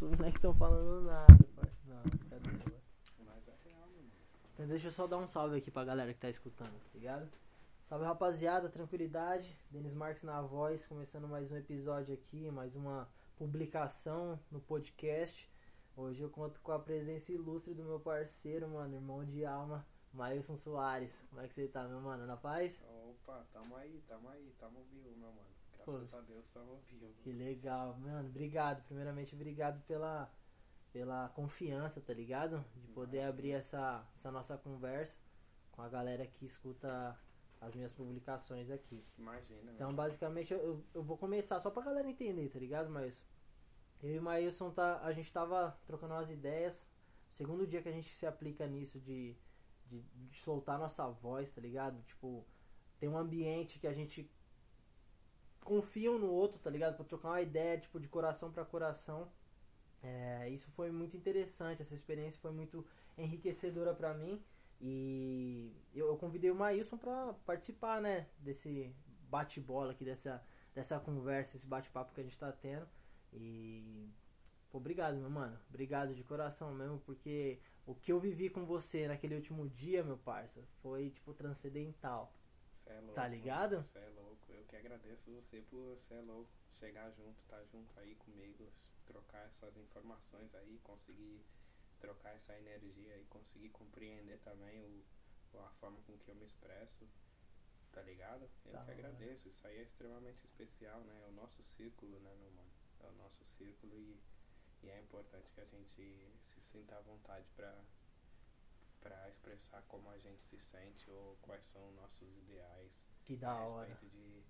Os moleques estão falando nada, parceiro. Mas é real, mano. Então deixa eu só dar um salve aqui pra galera que tá escutando, tá ligado? Salve rapaziada, tranquilidade. Denis Marques na voz, começando mais um episódio aqui, mais uma publicação no podcast. Hoje eu conto com a presença ilustre do meu parceiro, mano, irmão de alma, Mailson Soares. Como é que você tá, meu mano? Na paz? Opa, tamo aí, tamo aí, tamo vivo, meu mano. Graças a Deus. Que legal, mano. Obrigado. Primeiramente, obrigado pela, pela confiança, tá ligado? De poder Imagina. abrir essa, essa nossa conversa com a galera que escuta as minhas publicações aqui. Imagina, Então, basicamente, eu- eu, eu vou começar só pra galera entender, tá ligado, Maílson? Eu e o Maílson, tá, a gente tava trocando umas ideias. Segundo dia que a gente se aplica nisso de, de, de soltar nossa voz, tá ligado? Tipo, tem um ambiente que a gente confia um no outro, tá ligado? Pra trocar uma ideia, tipo, de coração pra coração. É, isso foi muito interessante, essa experiência foi muito enriquecedora pra mim. E eu, eu convidei o Maílson pra participar, né, desse bate-bola aqui, dessa, dessa conversa, esse bate-papo que a gente tá tendo. E. Pô, obrigado, meu mano. Obrigado de coração mesmo, porque o que eu vivi com você naquele último dia, meu parça, foi, tipo, transcendental. Cê é louco, tá ligado? Você é agradeço você por ser louco. Chegar junto, tá junto aí comigo, trocar essas informações aí, conseguir trocar essa energia e conseguir compreender também o, a forma com que eu me expresso. Tá ligado? Eu Da que agradeço. Isso aí é extremamente especial, né? É o nosso círculo, né, meu mano? É o nosso círculo e, e é importante que a gente se sinta à vontade pra, pra expressar como a gente se sente ou quais são nossos ideais Que da a hora. respeito de,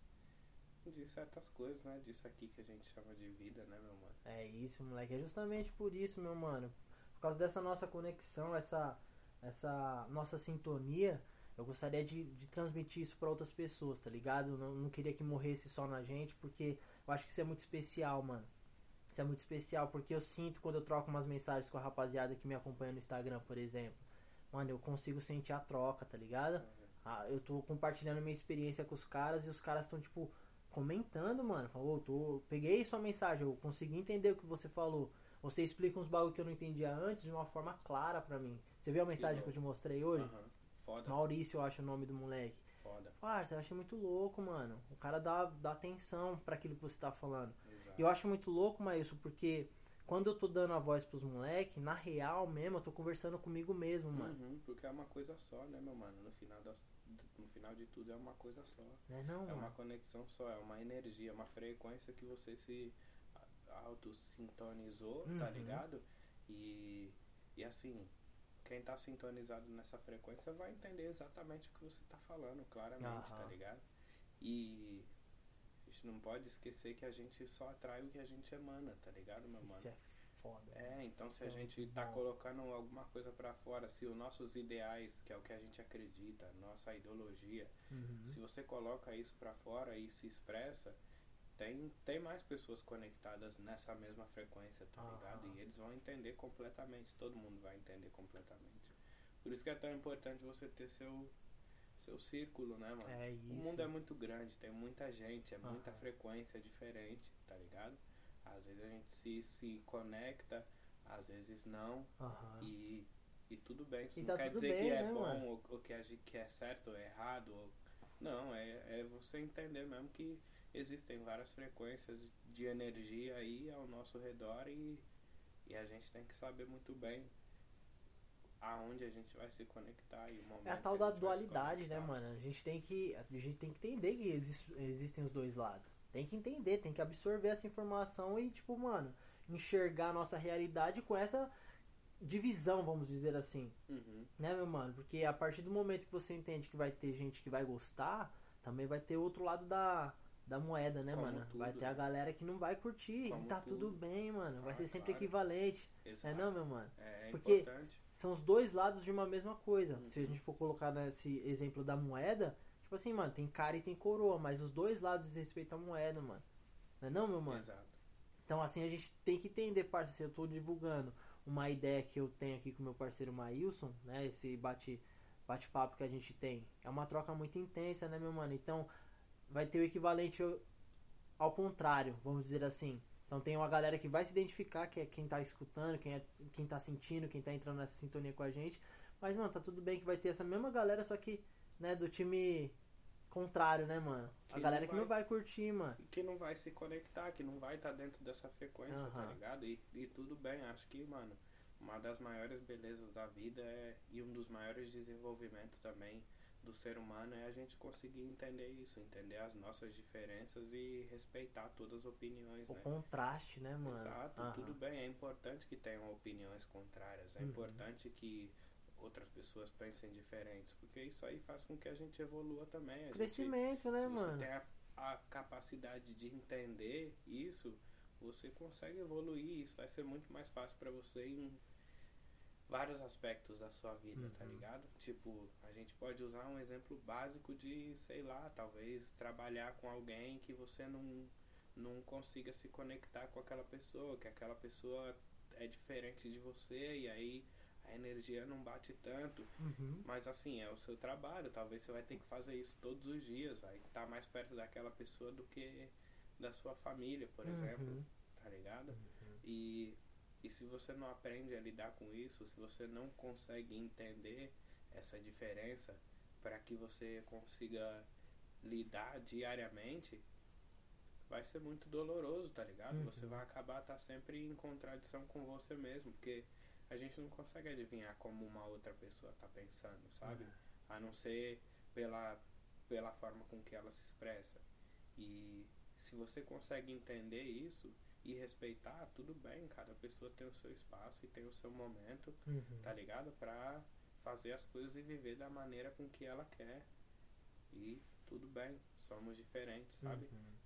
de certas coisas, né? Disso aqui que a gente chama de vida, né, meu mano? É isso, moleque. É justamente por isso, meu mano. Por causa dessa nossa conexão, essa, essa nossa sintonia, eu gostaria de, de transmitir isso pra outras pessoas, tá ligado? Não, não queria que morresse só na gente, porque eu acho que isso é muito especial, mano. Isso é muito especial, porque eu sinto quando eu troco umas mensagens com a rapaziada que me acompanha no Instagram, por exemplo. Mano, eu consigo sentir a troca, tá ligado? Ah, eu tô compartilhando minha experiência com os caras e os caras estão, tipo, comentando, mano. Falou, "Ô, tô, peguei sua mensagem, eu consegui entender o que você falou. Você explica uns bagulho que eu não entendia antes de uma forma clara pra mim. Você viu a mensagem que eu te mostrei hoje? Aham. Foda, Maurício, eu acho o nome do moleque. foda. Parça, eu achei muito louco, mano. O cara dá, dá atenção pra aquilo que você tá falando. Exato. E eu acho muito louco, Maílson, porque quando eu tô dando a voz pros moleques, na real mesmo, eu tô conversando comigo mesmo, mano. Uhum, porque é uma coisa só, né, meu mano? No final, das, no final de tudo é uma coisa só. Não é não, É uma mano? conexão só, é uma energia, uma frequência que você se auto-sintonizou, tá Uhum. ligado? E, e assim, quem tá sintonizado nessa frequência vai entender exatamente o que você tá falando, claramente, tá Aham. ligado? E a gente não pode esquecer que a gente só atrai o que a gente emana, tá ligado, meu mano? Isso é foda. É, então se a é gente tá colocando alguma coisa pra fora, se os nossos ideais, que é o que a gente acredita, nossa ideologia, Uhum. se você coloca isso pra fora e se expressa, tem, tem mais pessoas conectadas nessa mesma frequência, tá ligado? E eles vão entender completamente, todo mundo vai entender completamente. Por isso que é tão importante você ter seu seu círculo, né, mano? É isso. O mundo é muito grande, tem muita gente, é muita frequência diferente, tá ligado? Às vezes a gente se, se conecta, às vezes não, Aham. e, e tudo bem. Isso E não tá quer dizer bem, que é né, bom ou, ou que, a gente, que é certo ou errado. Ou... Não, é, é você entender mesmo que existem várias frequências de energia aí ao nosso redor e, e a gente tem que saber muito bem aonde a gente vai se conectar e o momento É a tal da se dualidade, né, mano? A gente tem que, a gente tem que entender que exis- existem os dois lados. Tem que entender, tem que absorver essa informação e, tipo, mano, enxergar a nossa realidade com essa divisão, vamos dizer assim. Uhum. Né, meu mano? Porque a partir do momento que você entende que vai ter gente que vai gostar, também vai ter outro lado da, da moeda, né, Como mano? tudo, vai ter a né? galera que não vai curtir Como e tá tudo tudo. bem, mano. Vai Ah, ser sempre claro. equivalente. Exato. É não, meu mano? É, é Porque- importante. São os dois lados de uma mesma coisa. Se a Uhum. gente for colocar nesse exemplo da moeda, tipo assim, mano, tem cara e tem coroa, mas os dois lados dizem respeito à moeda, mano. Não é não, meu mano? Exato. Então, assim, a gente tem que entender, parceiro, se eu tô divulgando uma ideia que eu tenho aqui com meu parceiro Maílson, né? Esse bate, bate-papo que a gente tem. É uma troca muito intensa, né, meu mano? Então, vai ter o equivalente ao- ao contrário, vamos dizer assim. Então tem uma galera que vai se identificar, que é quem tá escutando, quem, é, quem tá sentindo, quem tá entrando nessa sintonia com a gente. Mas, mano, tá tudo bem que vai ter essa mesma galera, só que, né, do time contrário, né, mano? Que a galera não que não vai curtir, mano. que não vai se conectar, que não vai estar dentro dessa frequência, tá Aham. ligado? E, e tudo bem, acho que, mano, uma das maiores belezas da vida é, e um dos maiores desenvolvimentos também do ser humano é a gente conseguir entender isso, entender as nossas diferenças e respeitar todas as opiniões, O né? contraste, né, mano? Exato, Aham. tudo bem, é importante que tenham opiniões contrárias, é Uhum. importante que outras pessoas pensem diferentes, porque isso aí faz com que a gente evolua também. A gente- Crescimento, né, se mano? você tem a, a capacidade de entender isso, você consegue evoluir. Isso vai ser muito mais fácil pra você em vários aspectos da sua vida, tá Uhum. ligado? Tipo, a gente pode usar um exemplo básico de, sei lá, talvez trabalhar com alguém que você não, não consiga se conectar com aquela pessoa, que aquela pessoa é diferente de você e aí a energia não bate tanto. Uhum. Mas assim, é o seu trabalho. Talvez você vai ter que fazer isso todos os dias. Vai estar mais perto daquela pessoa do que da sua família, por exemplo. Uhum. Tá ligado? Uhum. E, e se você não aprende a lidar com isso, se você não consegue entender essa diferença para que você consiga lidar diariamente, vai ser muito doloroso, tá ligado? Uhum. Você vai acabar tá sempre em contradição com você mesmo, porque a gente não consegue adivinhar como uma outra pessoa tá pensando, sabe? Uhum. A não ser pela, pela forma com que ela se expressa. E se você consegue entender isso e respeitar, tudo bem, cada pessoa tem o seu espaço e tem o seu momento, Uhum. tá ligado? Pra fazer as coisas e viver da maneira com que ela quer. E tudo bem, somos diferentes, sabe? Uhum.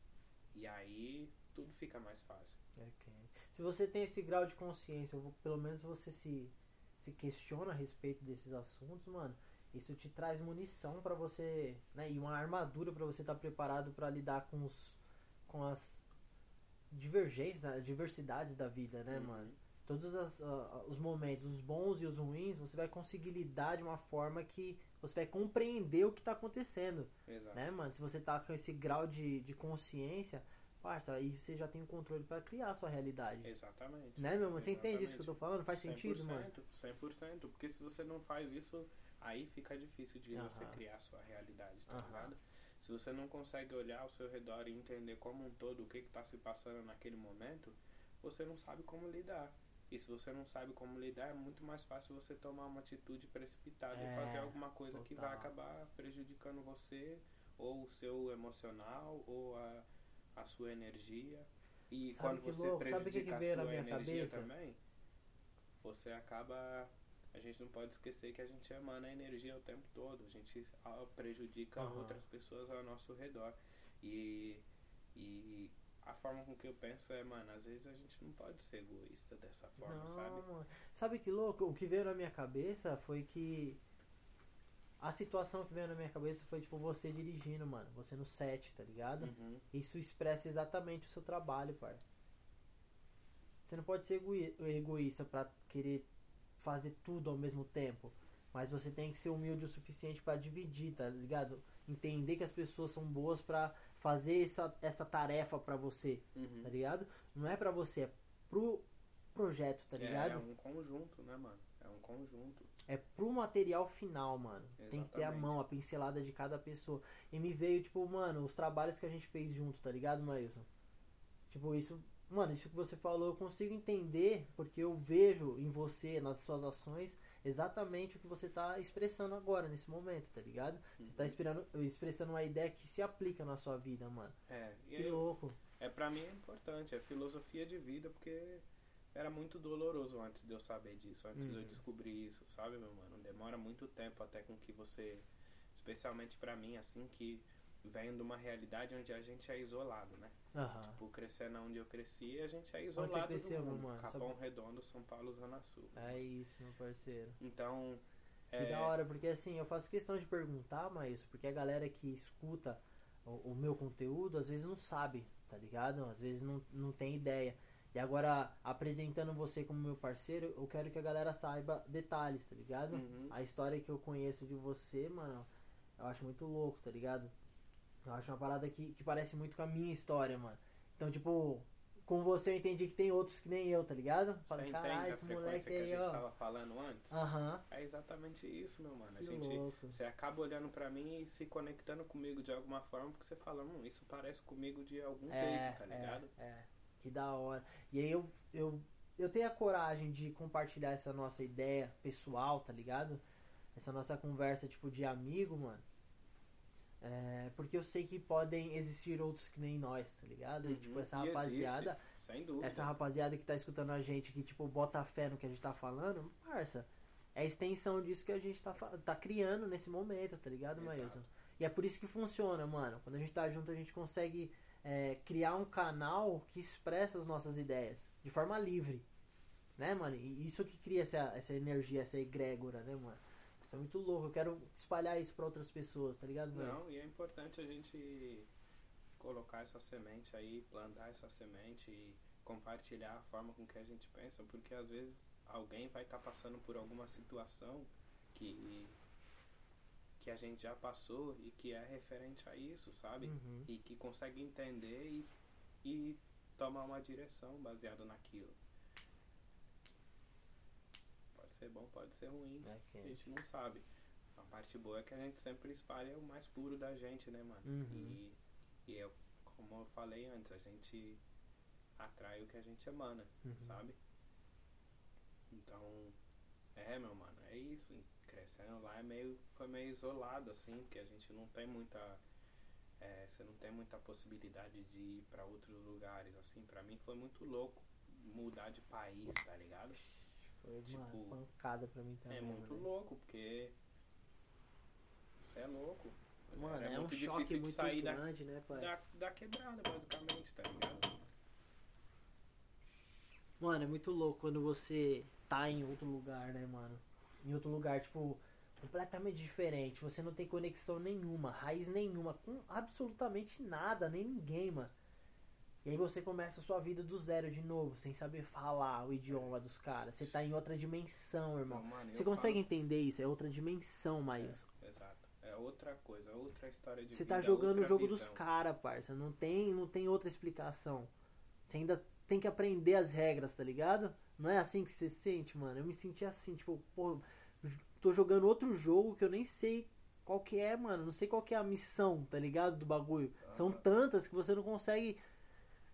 E aí tudo fica mais fácil. Ok. Se você tem esse grau de consciência, ou pelo menos você se, se questiona a respeito desses assuntos, mano, isso te traz munição pra você, né, e uma armadura pra você estar preparado pra lidar com os com as divergências, as diversidades da vida, né, Uhum. mano? Todos as, ah, os momentos, os bons e os ruins, você vai conseguir lidar de uma forma que você vai compreender o que tá acontecendo Exato. né, mano? Se você tá com esse grau de, de consciência, parça, aí você já tem o controle pra criar a sua realidade. Exatamente. Né, meu? Você entende isso Exatamente. que eu tô falando? Faz sentido, mano? 100%, porque se você não faz isso, aí fica difícil de você criar a sua realidade, tá ligado? Se você não consegue olhar ao seu redor e entender como um todo o que está se passando naquele momento, você não sabe como lidar. E se você não sabe como lidar, é muito mais fácil você tomar uma atitude precipitada É, e fazer alguma coisa que vai total. acabar prejudicando você, ou o seu emocional, ou a, a sua energia. E Sabe quando você louco? O que prejudica que a sua energia cabeça? também, você acaba. A gente não pode esquecer que a gente emana energia o tempo todo. A gente ah, prejudica Aham. outras pessoas ao nosso redor. E, e a forma com que eu penso é, mano, às vezes a gente não pode ser egoísta dessa forma, Não, sabe? Sabe que louco? O que veio na minha cabeça foi que. A situação que veio na minha cabeça foi tipo você dirigindo, mano. Você no set, tá ligado? Uhum. Isso expressa exatamente o seu trabalho, par. Você não pode ser egoísta pra querer fazer tudo ao mesmo tempo. Mas você tem que ser humilde o suficiente pra dividir, tá ligado? Entender que as pessoas são boas pra fazer essa, essa tarefa pra você, Uhum. tá ligado? Não é pra você, é pro projeto, tá É, ligado? é um conjunto, né, mano? É um conjunto. É pro material final, mano. Tem que ter a Exatamente. mão, a pincelada de cada pessoa. E me veio, tipo, mano, os trabalhos que a gente fez junto, tá ligado, Maílson? Tipo, isso. Mano, isso que você falou, eu consigo entender, porque eu vejo em você, nas suas ações, exatamente o que você tá expressando agora, nesse momento, tá ligado? Você tá Uhum. inspirando, expressando uma ideia que se aplica na sua vida, mano. É, e Que eu- louco. É, pra mim é importante, é filosofia de vida, porque era muito doloroso antes de eu saber disso, antes de eu Uhum. descobrir isso, sabe, meu mano? Demora muito tempo até com que você, especialmente pra mim, assim, que vem de uma realidade onde a gente é isolado, né? Aham. Tipo, crescendo onde eu cresci, a gente é isolado você cresceu, meu mano? Capão Sabe- Redondo, São Paulo, Zona Sul. É isso, meu parceiro. Então, Que é, da hora, porque assim, eu faço questão de perguntar, mas porque a galera que escuta o, o meu conteúdo às vezes não sabe, tá ligado? Às vezes não, não tem ideia. E agora, apresentando você como meu parceiro, eu quero que a galera saiba detalhes, tá ligado? Uhum. A história que eu conheço de você, mano, eu acho muito louco, tá ligado? Eu acho uma parada que, que parece muito com a minha história, mano. Então, tipo, com você eu entendi que tem outros que nem eu, tá ligado? Entende caralho, a esse moleque que a aí, gente ó. tava falando antes? Aham. É exatamente isso, meu mano. A Que gente, louco. você acaba olhando pra mim e se conectando comigo de alguma forma, porque você fala, hum, isso parece comigo de algum É, jeito, tá ligado? é, é. Que da hora. E aí eu, eu, eu tenho a coragem de compartilhar essa nossa ideia pessoal, tá ligado? Essa nossa conversa, tipo, de amigo, mano. É, porque eu sei que podem existir outros que nem nós, tá ligado? E, tipo, Uhum. essa rapaziada, existe, sem dúvida. essa rapaziada que tá escutando a gente, que, tipo, bota fé no que a gente tá falando, parça, é a extensão disso que a gente tá, tá criando nesse momento, tá ligado. Maílson? E é por isso que funciona, mano. Quando a gente tá junto, a gente consegue é, criar um canal que expressa as nossas ideias de forma livre. Né, mano? E isso que cria essa, essa energia, essa egrégora, né, mano? Isso é muito louco. Eu quero espalhar isso pra outras pessoas, tá ligado? Não, e é importante a gente colocar essa semente aí, plantar essa semente e compartilhar a forma com que a gente pensa, porque às vezes alguém vai estar passando por alguma situação que que a gente já passou e que é referente a isso, sabe? Uhum. E que consegue entender e, e tomar uma direção baseada naquilo. Pode ser bom, pode ser ruim. É que- A gente não sabe. A parte boa é que a gente sempre espalha o mais puro da gente, né, mano? Uhum. E, e eu, como eu falei antes, a gente atrai o que a gente emana, Uhum. sabe? Então, é, meu mano, é isso. Crescendo lá é meio, foi meio isolado, assim, porque a gente não tem muita. é, você não tem muita possibilidade de ir pra outros lugares, assim. Pra mim foi muito louco mudar de país, tá ligado? Foi uma Tipo, pancada pra mim também. É muito mano. louco, porque. Você é louco. Mano, é um muito choque difícil de muito sair da, grande, né, pai? da, da quebrada, basicamente, tá ligado? Mano, é muito louco quando você tá em outro lugar, né, mano? Em outro lugar, tipo, completamente diferente. Você não tem conexão nenhuma, raiz nenhuma, com absolutamente nada, nem ninguém, mano. E aí você começa a sua vida do zero de novo, sem saber falar o idioma dos caras. Você tá em outra dimensão, irmão. Não, mano, Você consegue falo- entender isso? É outra dimensão, Maílson. Exato. É outra coisa, é outra história de Você tá jogando o jogo dos visão. caras, parça. Não tem, não tem outra explicação. Você ainda tem que aprender as regras, tá ligado? Não é assim que você se sente, mano. Eu me senti assim, tipo, pô, tô jogando outro jogo que eu nem sei qual que é, mano. Não sei qual que é a missão, tá ligado? Do bagulho. São Aham. tantas que você não consegue.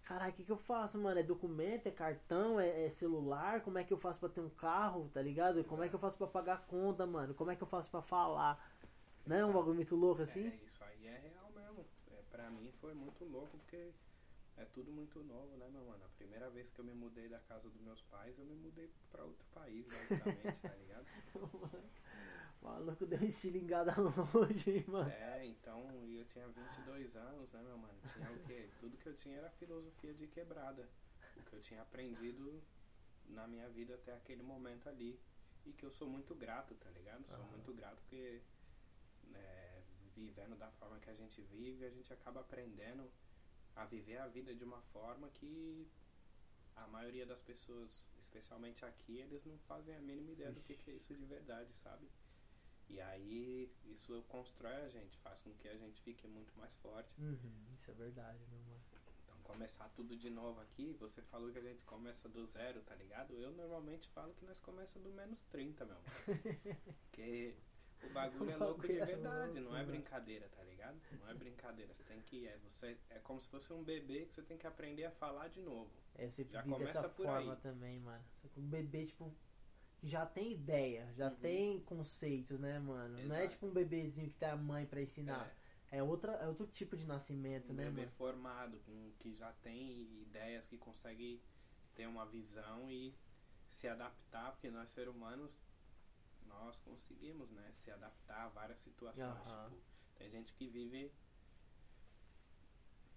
Caralho, o que, que eu faço, mano? É documento, é cartão, é, é celular? Como é que eu faço pra ter um carro, tá ligado? Como é que eu faço pra pagar a conta, mano? Como é que eu faço pra falar? Não é um bagulho muito louco assim? É, isso aí é real mesmo. É, pra mim foi muito louco porque é tudo muito novo, né, meu mano? A primeira vez que eu me mudei da casa dos meus pais, eu me mudei pra outro país, basicamente, tá ligado? O maluco deu um estilingada longe, hein, mano. É, então, eu tinha 22 anos, né, meu mano? Tinha o quê? Tudo que eu tinha era filosofia de quebrada. O que eu tinha aprendido na minha vida até aquele momento ali. E que eu sou muito grato, tá ligado? Sou muito grato porque, né, vivendo da forma que a gente vive, a gente acaba aprendendo a viver a vida de uma forma que a maioria das pessoas, especialmente aqui, eles não fazem a mínima ideia do que, que é isso de verdade, sabe? E aí isso constrói a gente, faz com que a gente fique muito mais forte. Uhum, isso é verdade, meu mano. Então começar tudo de novo aqui, você falou que a gente começa do zero, tá ligado? Eu normalmente falo que nós começa do menos 30, meu mano. Porque o bagulho é O louco de é verdade, louco, não é brincadeira, tá ligado? Não é brincadeira, você tem que é você é como se fosse um bebê que você tem que aprender a falar de novo. É, sempre Já vi dessa começa por forma aí. também, mano. Um bebê, tipo, que já tem ideia, já Uhum. tem conceitos, né, mano? Não é Exato. tipo um bebezinho que tem a mãe pra ensinar. É, É, outra, é outro tipo de nascimento, um né, bebê mano? formado, com, que já tem ideias, que consegue ter uma visão e se adaptar, porque nós seres humanos, nós conseguimos, né, se adaptar a várias situações. Aham. Tipo, tem gente que vive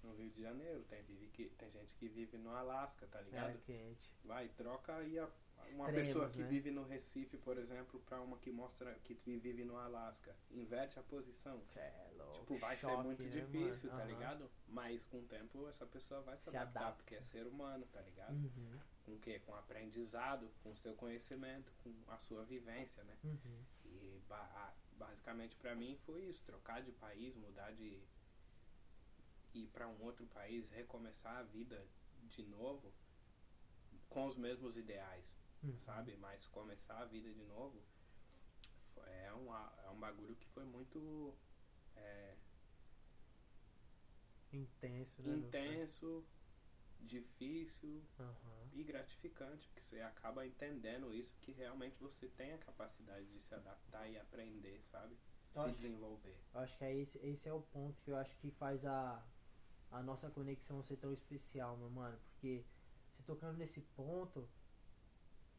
no Rio de Janeiro, tem, vive que, tem gente que vive no Alasca, tá ligado? É quente. Vai, troca aí a, uma Extremos, pessoa que né? vive no Recife, por exemplo, pra uma que mostra que vive no Alasca. Inverte a posição. Cê é louco. Tipo, vai ser choque, muito né, difícil, mano? tá Aham. ligado? Mas com o tempo essa pessoa vai se, Se adaptar, adapta. porque é ser humano, tá ligado? Uhum, Com o quê? Com aprendizado, com seu conhecimento, com a sua vivência, né? uhum. E ba basicamente pra mim foi isso, trocar de país, mudar de ir pra um outro país, recomeçar a vida de novo com os mesmos ideais, Uhum. sabe? Mas começar a vida de novo é um, é um bagulho que foi muito é, Intenso, né? intenso, difícil? Aham. e gratificante, porque você acaba entendendo isso, que realmente você tem a capacidade de se adaptar e aprender, sabe? Eu se acho- desenvolver. Eu acho que é esse, esse é o ponto que eu acho que faz a, a nossa conexão ser tão especial, meu mano. Porque se tocando nesse ponto,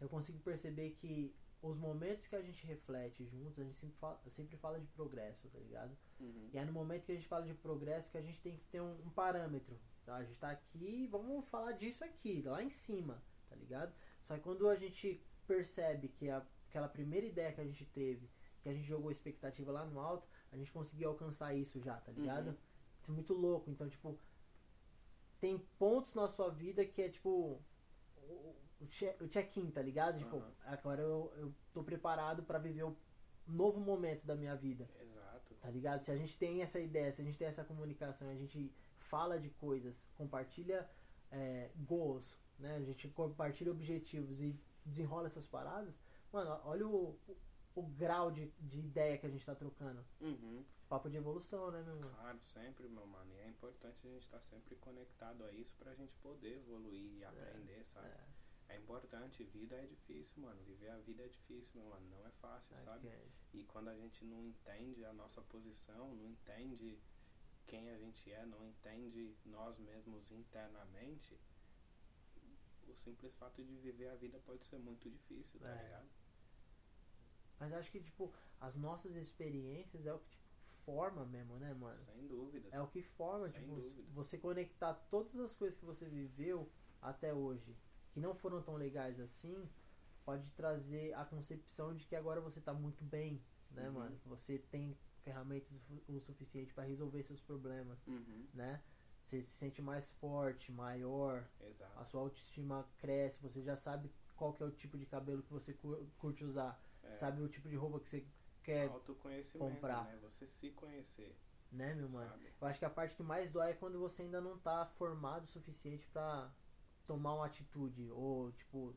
eu consigo perceber que os momentos que a gente reflete juntos, a gente sempre fala, sempre fala de progresso, tá ligado? Uhum. E é no momento que a gente fala de progresso que a gente tem que ter um, um parâmetro. Tá? A gente tá aqui, vamos falar disso aqui, lá em cima, tá ligado? Só que quando a gente percebe que a- aquela primeira ideia que a gente teve, que a gente jogou expectativa lá no alto, a gente conseguiu alcançar isso já, tá ligado? Uhum. Isso é muito louco. Então, tipo, tem pontos na sua vida que é tipo o, o che- o check-in, tá ligado? Tipo, Aham. agora eu, eu tô preparado pra viver o novo momento da minha vida. Exato. Tá ligado? Se a gente tem essa ideia, se a gente tem essa comunicação, a gente fala de coisas, compartilha é, goals, né? A gente compartilha objetivos e desenrola essas paradas, mano, olha o, o, o grau de, de ideia que a gente tá trocando. Uhum. Papo de evolução, né, meu mano? Claro, sempre, meu mano. E é importante a gente estar sempre conectado a isso pra gente poder evoluir e aprender, sabe? É, É. importante, vida é difícil, mano. Viver a vida é difícil, meu mano. Não é fácil, sabe? ok. E quando a gente não entende a nossa posição, não entende quem a gente é, não entende nós mesmos internamente, o simples fato de viver a vida pode ser muito difícil, tá É. ligado? Mas acho que, tipo, as nossas experiências é o que tipo, forma mesmo, né, mano? Sem dúvidas. É o que forma, Sem tipo, dúvida. você conectar todas as coisas que você viveu até hoje, que não foram tão legais assim, pode trazer a concepção de que agora você tá muito bem, né, Uhum. mano? Você tem ferramentas o suficiente para resolver seus problemas, Uhum. né? Você se sente mais forte, maior, a Exato. sua autoestima cresce, você já sabe qual que é o tipo de cabelo que você cu- curte usar, É. sabe o tipo de roupa que você quer, Autoconhecimento, comprar. né? Você se conhecer, né, meu mano? sabe? Eu acho que a parte que mais dói é quando você ainda não tá formado o suficiente pra tomar uma atitude ou, tipo,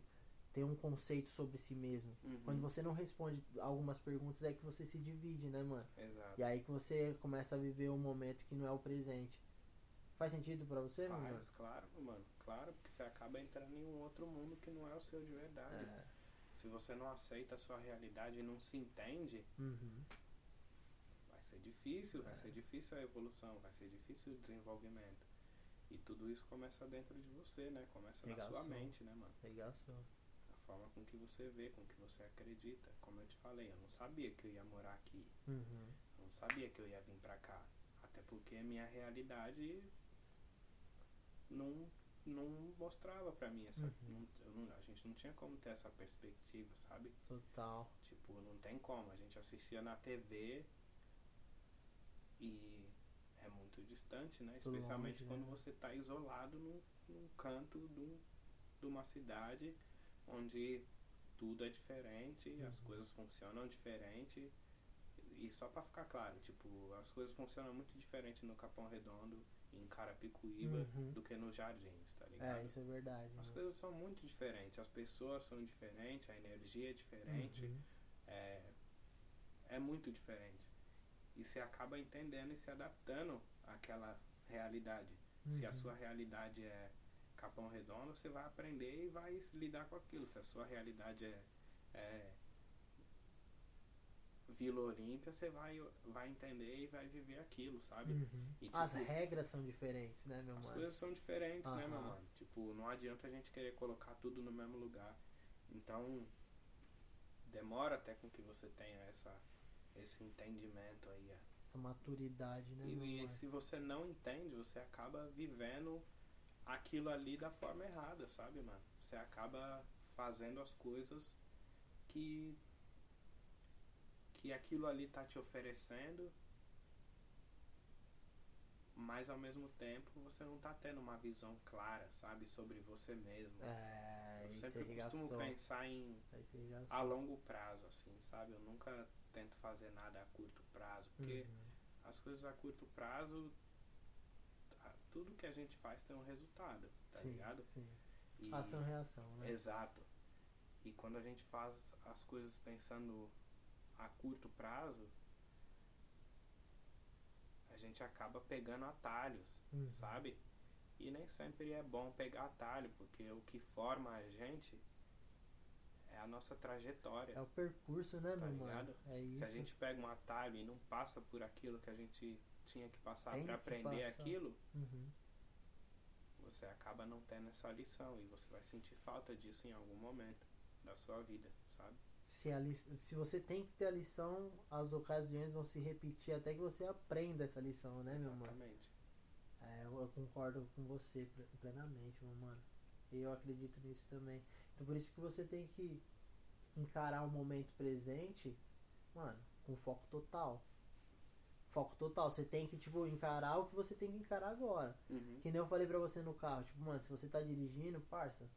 ter um conceito sobre si mesmo. Uhum. Quando você não responde algumas perguntas é que você se divide, né, mano? Exato. E aí que você começa a viver um momento que não é o presente. Faz sentido pra você, meu mano? Faz, claro, mano. Claro, porque você acaba entrando em um outro mundo que não é o seu de verdade. É. Se você não aceita a sua realidade e não se entende, Uhum. vai ser difícil, vai É. ser difícil a evolução, vai ser difícil o desenvolvimento. E tudo isso começa dentro de você, né? Começa na sua mente, né, mano? Ligação. A forma com que você vê, com que você acredita. Como eu te falei, eu não sabia que eu ia morar aqui. Uhum. Eu não sabia que eu ia vir pra cá. Até porque a minha realidade não, não mostrava pra mim essa. Uhum. não- não- a gente não tinha como ter essa perspectiva, sabe? Total. Tipo, não tem como. A gente assistia na TV e né? Especialmente longe, quando né? você tá isolado num, num canto de, de uma cidade onde tudo é diferente, as Uhum. coisas funcionam diferente. E só pra ficar claro, tipo, as coisas funcionam muito diferente no Capão Redondo em Carapicuíba Uhum. do que nos Jardins, tá ligado? É, isso é verdade. As mano. coisas são muito diferentes, as pessoas são diferentes, a energia é diferente, Uhum. é, é muito diferente. E você acaba entendendo e se adaptando àquela realidade. Se a Uhum. sua realidade é Capão Redondo, você vai aprender e vai lidar com aquilo. Se a sua realidade é, é Vila Olímpia, você vai, vai entender e vai viver aquilo, sabe? Uhum. E, As tipo, regras são diferentes, né, meu as mano? coisas são diferentes, né, meu mano? Tipo, não adianta a gente querer colocar tudo no mesmo lugar. Então, demora até com que você tenha essa, esse entendimento aí. Essa maturidade, né, E, e se você não entende, você acaba vivendo aquilo ali da forma errada, sabe, mano? Você acaba fazendo as coisas que que aquilo ali tá te oferecendo, mas ao mesmo tempo você não tá tendo uma visão clara, sabe, sobre você mesmo. É, Eu isso é sempre costumo pensar em a longo prazo, assim, sabe? Eu nunca tento fazer nada a curto prazo, porque Uhum. As coisas a curto prazo, tudo que a gente faz tem um resultado, tá sim, ligado? sim. E- Ação reação, né? Exato. E quando a gente faz as coisas pensando a curto prazo, a gente acaba pegando atalhos, Uhum. sabe? E nem sempre é bom pegar atalho, porque o que forma a gente é a nossa trajetória. É o percurso, né, Tá meu mano? ligado? É isso. Se a gente pega um atalho e não passa por aquilo que a gente tinha que passar para aprender passar. aquilo, Uhum. você acaba não tendo essa lição e você vai sentir falta disso em algum momento da sua vida, sabe? Se, a li- se você tem que ter a lição, as ocasiões vão se repetir até que você aprenda essa lição, né, meu mano? Exatamente. É, eu concordo com você ple- plenamente, meu mano. Eu acredito nisso também. Então por isso que você tem que encarar o momento presente, mano, com foco total. Foco total. Você tem que, tipo, encarar o que você tem que encarar agora. Uhum. Que nem eu falei pra você no carro, tipo, mano, se você tá dirigindo, parça,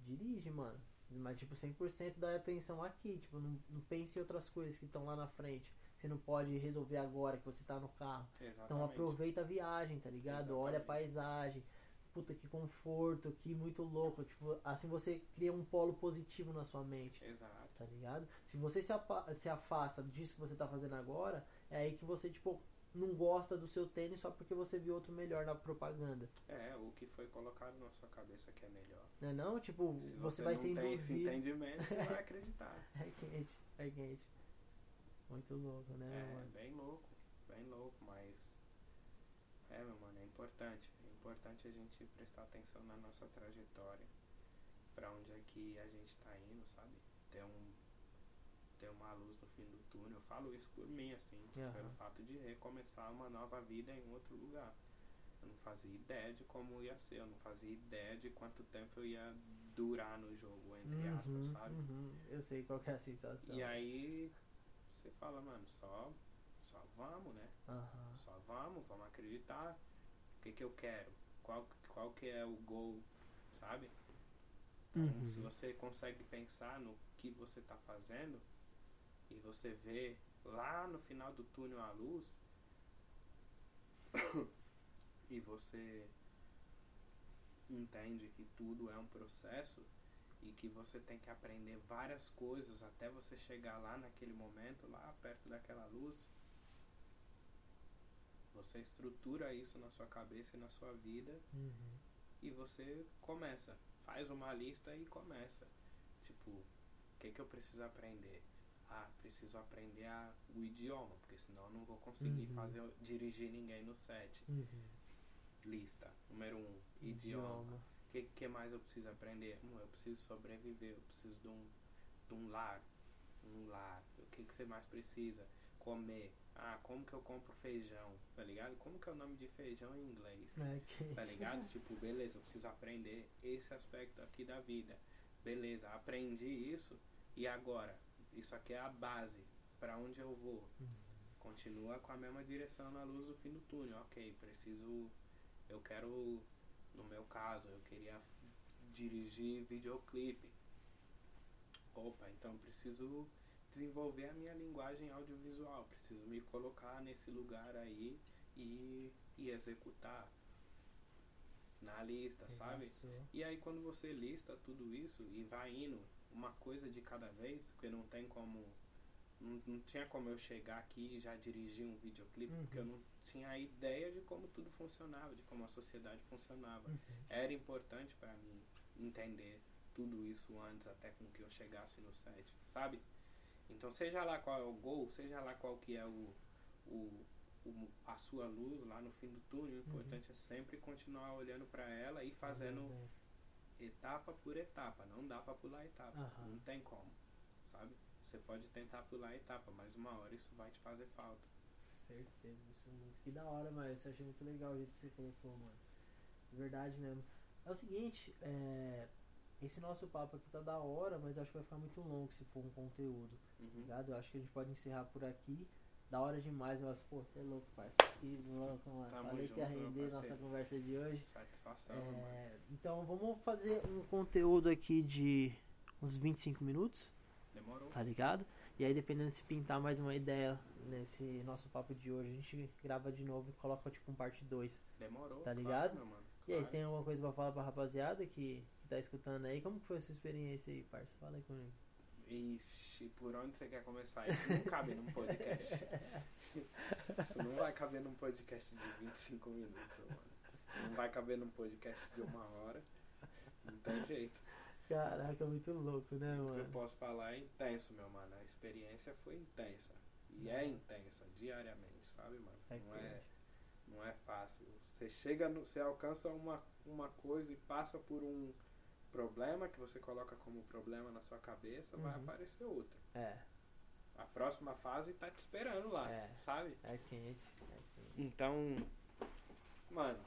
dirige, mano. Mas, tipo, 100% da atenção aqui. Tipo, não, não pense em outras coisas que estão lá na frente. Você não pode resolver agora que você tá no carro. Exatamente. Então aproveita a viagem, tá ligado? Olha a Exatamente. paisagem. Puta, que conforto, que muito louco. Tipo, assim você cria um polo positivo na sua mente, Exato. tá ligado? Se você se, se afasta disso que você tá fazendo agora, é aí que você, tipo, não gosta do seu tênis só porque você viu outro melhor na propaganda. É, o que foi colocado na sua cabeça que é melhor. Né não? Tipo, Se você, você, vai não ser tem esse induzido. entendimento, você vai acreditar. É quente, é quente. Muito louco, né, É, mano? bem louco, bem louco, mas é, meu mano, é importante. É importante a gente prestar atenção na nossa trajetória, pra onde é que a gente tá indo, sabe? Ter um ter uma luz no fim do túnel. Eu falo isso por mim, assim, Aham. pelo fato de recomeçar uma nova vida em outro lugar. Eu não fazia ideia de como ia ser, eu não fazia ideia de quanto tempo eu ia durar no jogo, entre aspas, Uhum, sabe? uhum. Eu sei qual que é a sensação. E aí você fala, mano, só, só vamos, né? Só vamos, vamos acreditar. O que que eu quero? Qual, qual que é o gol, sabe? Então, Uhum. se você consegue pensar no que você tá fazendo e você vê lá no final do túnel a luz e você entende que tudo é um processo e que você tem que aprender várias coisas até você chegar lá naquele momento, lá perto daquela luz. Você estrutura isso na sua cabeça e na sua vida Uhum. e você começa, faz uma lista e começa. Tipo, o que que eu preciso aprender? Ah, preciso aprender a, o idioma, porque senão eu não vou conseguir Uhum. fazer dirigir ninguém no set. Uhum. Lista, número um, idioma. O que, que mais eu preciso aprender? Hum, eu preciso sobreviver, eu preciso de um, de um lar. Um lar. O que, que você mais precisa? Comer. Ah, como que eu compro feijão? Tá ligado? Como que é o nome de feijão em inglês? É quente. Tá ligado? tipo, beleza, eu preciso aprender esse aspecto aqui da vida. Beleza, aprendi isso e agora? Isso aqui é a base. Pra onde eu vou? Uhum. Continua com a mesma direção na luz do fim do túnel. Ok, preciso. Eu quero. No meu caso, eu queria dirigir videoclipe. Opa, então preciso desenvolver a minha linguagem audiovisual. Preciso me colocar nesse lugar aí e, e executar na lista, sabe? E aí quando você lista tudo isso e vai indo uma coisa de cada vez, porque não tem como. Não, não tinha como eu chegar aqui e já dirigir um videoclipe, porque eu Uhum. não tinha ideia de como tudo funcionava, de como a sociedade funcionava. Uhum. Era importante pra mim entender tudo isso antes, até com que eu chegasse no set, sabe? Então seja lá qual é o gol, seja lá qual que é o, o, o- a sua luz lá no fim do túnel, o importante é sempre continuar olhando pra ela e fazendo Uhum. etapa por etapa, não dá pra pular etapa, Aham. não tem como, sabe? Você pode tentar pular etapa, mas uma hora isso vai te fazer falta. Certeza disso muito. Que da hora, mas eu achei muito legal o jeito que você colocou, mano. Verdade mesmo. É o seguinte, é, esse nosso papo aqui tá da hora, mas acho que vai ficar muito longo se for um conteúdo, Uhum. ligado? Eu acho que a gente pode encerrar por aqui. Da hora demais, mas, pô, você é louco, parceiro. Louco, mano. Tamo Falei que ia junto, render nossa parceiro. conversa de hoje. Satisfação. É, então vamos fazer um conteúdo aqui de uns 25 minutos, Demorou. tá ligado? E aí, dependendo se pintar mais uma ideia nesse nosso papo de hoje, a gente grava de novo e coloca tipo um parte 2. Demorou. Tá claro, ligado? meu mano, E aí, claro. você tem alguma coisa pra falar pra rapaziada que, que tá escutando aí? Como que foi a sua experiência aí, parça? Fala aí comigo. Ixi, por onde você quer começar? Isso não cabe num podcast. Isso não vai caber num podcast de 25 minutos, mano. Não vai caber num podcast de uma hora. Não tem jeito. Caraca, muito louco, né, O que eu mano? posso falar é intenso, meu mano. A experiência foi intensa. E é intensa, diariamente, sabe, mano? É Não é, não é fácil. Você chega, no, você alcança uma, uma coisa e passa por um problema que você coloca como problema na sua cabeça, vai Uhum. aparecer outro. É, A próxima fase tá te esperando lá, É. sabe? é quente. É quente. Então, mano,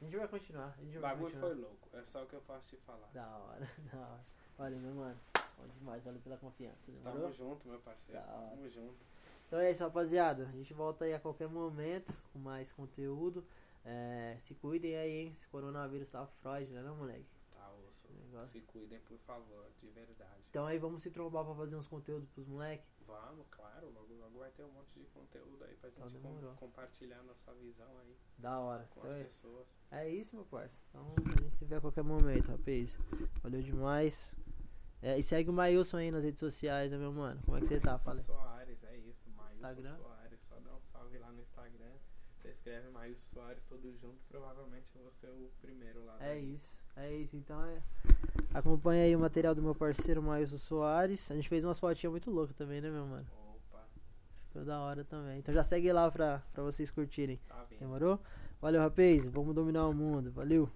A gente vai continuar, a gente o vai bagulho continuar. foi louco. É só o que eu posso te falar. Da hora, da hora. Valeu, meu mano. Bom demais, valeu pela confiança, Tamo demorou? junto, meu parceiro. Da hora. Tamo junto. Então é isso, rapaziada. A gente volta aí a qualquer momento com mais conteúdo. É, se cuidem aí, hein? Esse coronavírus tá Freud, né, não, moleque? Tá, osso. Negócio. Se cuidem, por favor, de verdade. Então aí vamos se trombar pra fazer uns conteúdos pros moleque. Vamos, claro, logo, logo vai ter um monte de conteúdo aí pra Então gente com- compartilhar nossa visão aí Da hora. com Então as é, pessoas. é isso, meu parceiro. Então a gente se vê a qualquer momento, rapaz. Valeu demais. É, e segue o Mailson aí nas redes sociais, né, meu mano? Como é que você tá? Fala. Soares, é isso, Instagram? Soares. Só dá um salve lá no Instagram. Você escreve Maílson Soares tudo junto, provavelmente eu vou ser o primeiro lá. É daí. isso, é isso. Então é. Acompanha aí o material do meu parceiro Mailson Soares. A gente fez umas fotinhas muito loucas também, né, meu mano? Opa, Ficou da hora também. Então já segue lá pra, pra vocês curtirem. tá. Demorou? Valeu, rapaz. Vamos dominar o mundo. Valeu.